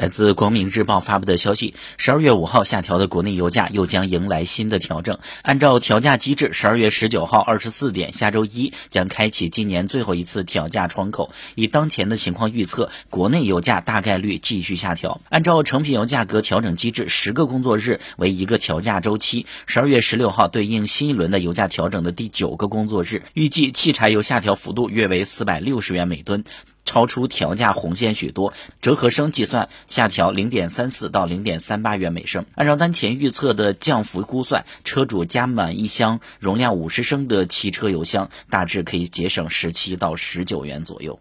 来自光明日报发布的消息，十二月五号下调的国内油价又将迎来新的调整。按照调价机制，十二月十九号二十四点，下周一将开启今年最后一次调价窗口。以当前的情况预测，国内油价大概率继续下调。按照成品油价格调整机制，十个工作日为一个调价周期。十二月十六号对应新一轮的油价调整的第九个工作日，预计汽柴油下调幅度约为四百六十元每吨。超出调价红线许多，折合升计算下调零点三四到零点三八元每升。按照当前预测的降幅估算，车主加满一箱容量五十升的汽车油箱，大致可以节省十七到十九元左右。